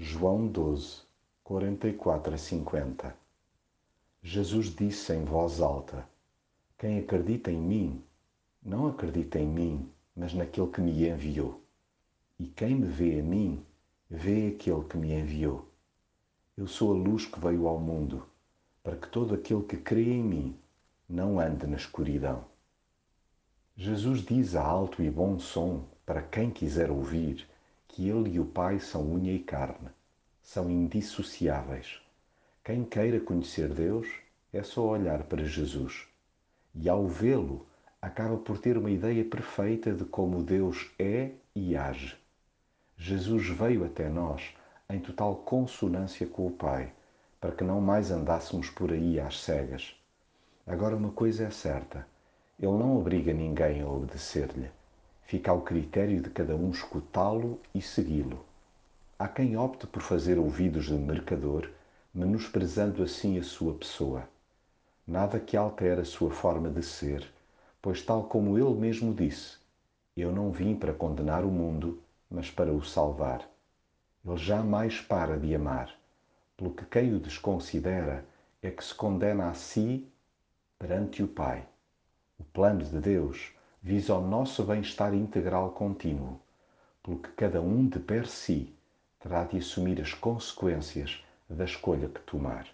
João 12, 44 a 50 Jesus disse em voz alta: Quem acredita em mim, não acredita em mim, mas naquele que me enviou. E quem me vê a mim, vê aquele que me enviou. Eu sou a luz que veio ao mundo, para que todo aquele que crê em mim não ande na escuridão. Jesus diz a alto e bom som, para quem quiser ouvir, que ele e o Pai são unha e carne, são indissociáveis. Quem queira conhecer Deus é só olhar para Jesus. E ao vê-lo, acaba por ter uma ideia perfeita de como Deus é e age. Jesus veio até nós em total consonância com o Pai, para que não mais andássemos por aí às cegas. Agora, uma coisa é certa: Ele não obriga ninguém a obedecer-lhe. Fica ao critério de cada um escutá-lo e segui-lo. Há quem opte por fazer ouvidos de mercador, menosprezando assim a sua pessoa. Nada que altere a sua forma de ser, pois, tal como ele mesmo disse, eu não vim para condenar o mundo, mas para o salvar. Ele jamais para de amar, pelo que quem o desconsidera é que se condena a si perante o Pai. O plano de Deus visa o nosso bem-estar integral contínuo, pelo que cada um de per si terá de assumir as consequências da escolha que tomar.